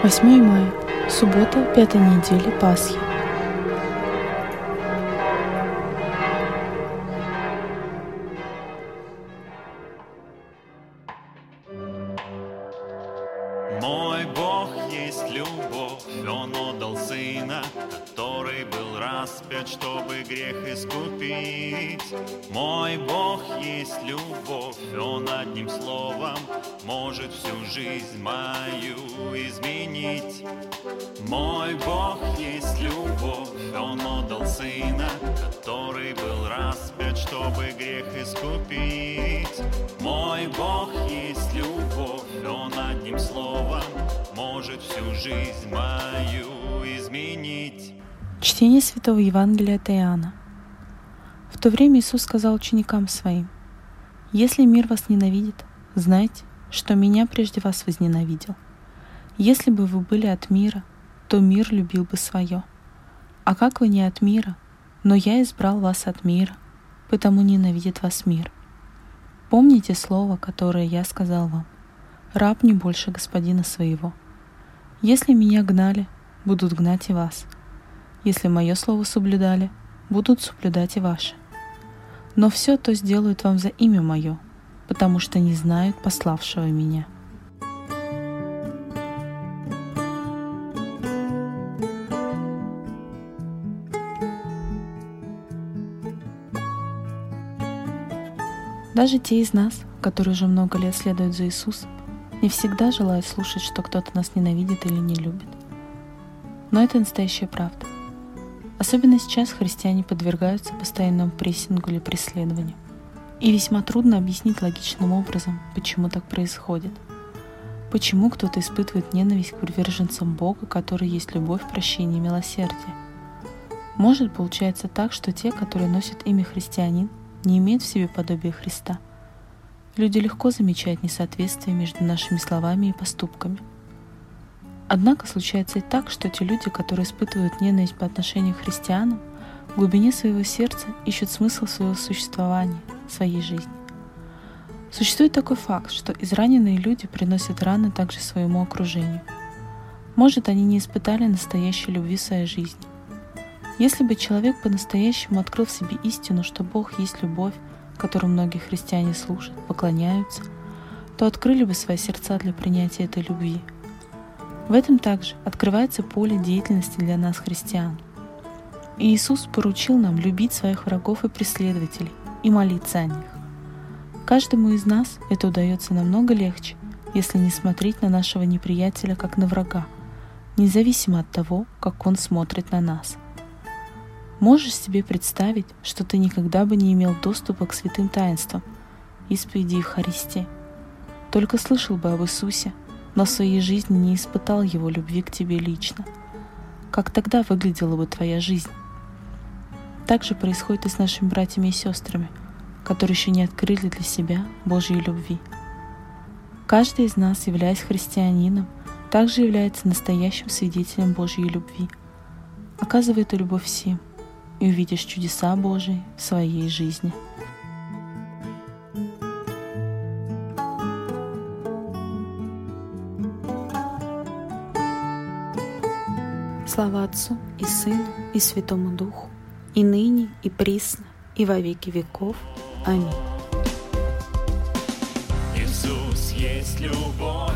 8 мая, суббота пятой недели Пасхи. Мой Бог есть любовь, Он отдал Сына, который был распят, чтобы грех искупить. Мой Бог есть любовь, Он одним словом может всю жизнь мою изменить. Мой Бог есть любовь, Он отдал Сына, который был распят, чтобы грех искупить. Мой Бог есть любовь, Он одним словом может всю жизнь мою изменить. Чтение Святого Евангелия от Иоанна. В то время Иисус сказал ученикам Своим, «Если мир вас ненавидит, знайте, что Меня прежде вас возненавидел. Если бы вы были от мира, то мир любил бы свое. А как вы не от мира, но Я избрал вас от мира, потому ненавидит вас мир. Помните слово, которое Я сказал вам. Раб не больше господина своего. Если Меня гнали, будут гнать и вас – если мое слово соблюдали, будут соблюдать и ваши. Но все то сделают вам за имя мое, потому что не знают пославшего меня. Даже те из нас, которые уже много лет следуют за Иисусом, не всегда желают слушать, что кто-то нас ненавидит или не любит. Но это настоящая правда – Особенно сейчас христиане подвергаются постоянному прессингу или преследованию. И весьма трудно объяснить логичным образом, почему так происходит. Почему кто-то испытывает ненависть к приверженцам Бога, который есть любовь, прощение и милосердие. Может получается так, что те, которые носят имя христианин, не имеют в себе подобия Христа. Люди легко замечают несоответствие между нашими словами и поступками – Однако случается и так, что те люди, которые испытывают ненависть по отношению к христианам, в глубине своего сердца ищут смысл своего существования, своей жизни. Существует такой факт, что израненные люди приносят раны также своему окружению. Может, они не испытали настоящей любви в своей жизни. Если бы человек по-настоящему открыл в себе истину, что Бог есть любовь, которую многие христиане служат, поклоняются, то открыли бы свои сердца для принятия этой любви – в этом также открывается поле деятельности для нас, христиан. Иисус поручил нам любить своих врагов и преследователей и молиться о них. Каждому из нас это удается намного легче, если не смотреть на нашего неприятеля как на врага, независимо от того, как он смотрит на нас. Можешь себе представить, что ты никогда бы не имел доступа к святым таинствам, исповеди Евхаристии, только слышал бы об Иисусе – но в своей жизни не испытал его любви к тебе лично. Как тогда выглядела бы твоя жизнь? Так же происходит и с нашими братьями и сестрами, которые еще не открыли для себя Божьей любви. Каждый из нас, являясь христианином, также является настоящим свидетелем Божьей любви. Оказывай эту любовь всем, и увидишь чудеса Божии в своей жизни. Слава Отцу и Сыну и Святому Духу, и ныне, и присно, и во веки веков. Аминь. Иисус есть любовь,